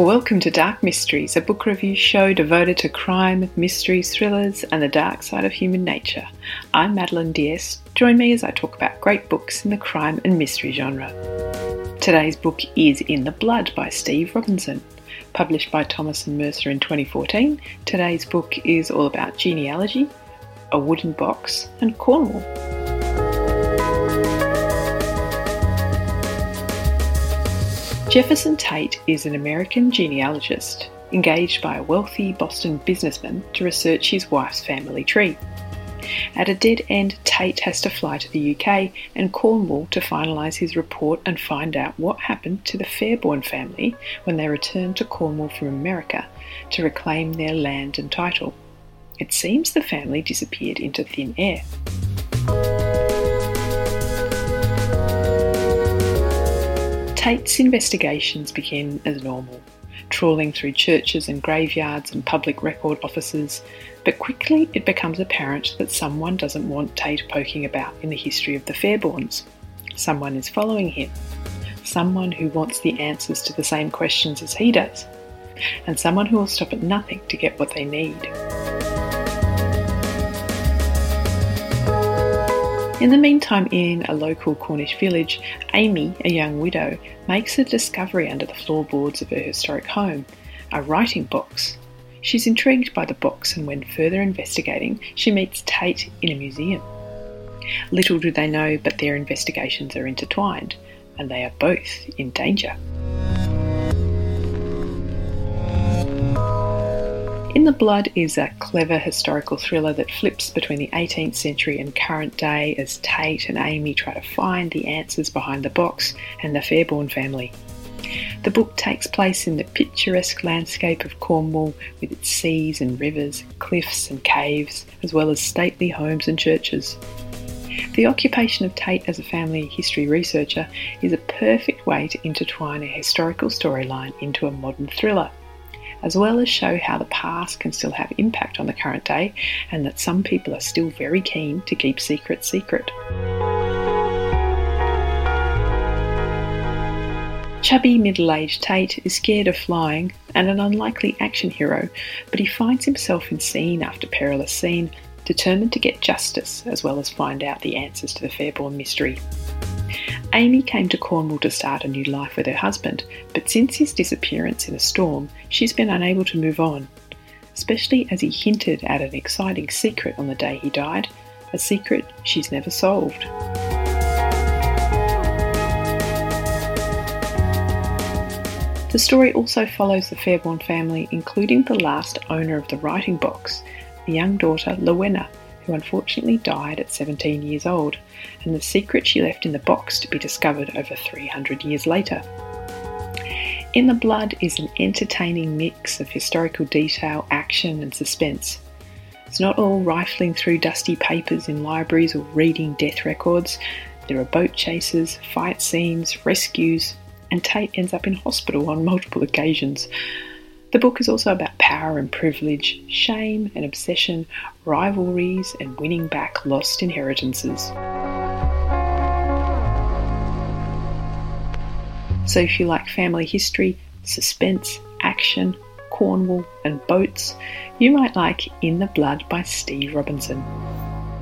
Welcome to Dark Mysteries, a book review show devoted to crime, mysteries, thrillers, and the dark side of human nature. I'm Madeleine d'Este. Join me as I talk about great books in the crime and mystery genre. Today's book is In the Blood by Steve Robinson. Published by Thomas and Mercer in 2014, today's book is all about genealogy, a wooden box, and Cornwall. Jefferson Tate is an American genealogist engaged by a wealthy Boston businessman to research his wife's family tree. At a dead end, Tate has to fly to the UK and Cornwall to finalise his report and find out what happened to the Fairbairn family when they returned to Cornwall from America to reclaim their land and title. It seems the family disappeared into thin air. Tate's investigations begin as normal, trawling through churches and graveyards and public record offices, but quickly it becomes apparent that someone doesn't want Tate poking about in the history of the Fairbairns. Someone is following him. Someone who wants the answers to the same questions as he does. And someone who will stop at nothing to get what they need. In the meantime, in a local Cornish village, Amy, a young widow, makes a discovery under the floorboards of her historic home a writing box. She's intrigued by the box, and when further investigating, she meets Tate in a museum. Little do they know, but their investigations are intertwined, and they are both in danger. In the Blood is a clever historical thriller that flips between the 18th century and current day as Tate and Amy try to find the answers behind the box and the Fairbairn family. The book takes place in the picturesque landscape of Cornwall with its seas and rivers, cliffs and caves, as well as stately homes and churches. The occupation of Tate as a family history researcher is a perfect way to intertwine a historical storyline into a modern thriller as well as show how the past can still have impact on the current day and that some people are still very keen to keep secrets secret. Chubby middle aged Tate is scared of flying and an unlikely action hero, but he finds himself in scene after perilous scene, determined to get justice as well as find out the answers to the Fairbairn mystery. Amy came to Cornwall to start a new life with her husband, but since his disappearance in a storm, she's been unable to move on, especially as he hinted at an exciting secret on the day he died, a secret she's never solved. The story also follows the Fairbairn family, including the last owner of the writing box, the young daughter Lowena, who unfortunately died at 17 years old, and the secret she left in the box to be discovered over 300 years later. In the Blood is an entertaining mix of historical detail, action, and suspense. It's not all rifling through dusty papers in libraries or reading death records. There are boat chases, fight scenes, rescues, and Tate ends up in hospital on multiple occasions. The book is also about power and privilege, shame and obsession, rivalries, and winning back lost inheritances. So, if you like family history, suspense, action, Cornwall, and boats, you might like In the Blood by Steve Robinson.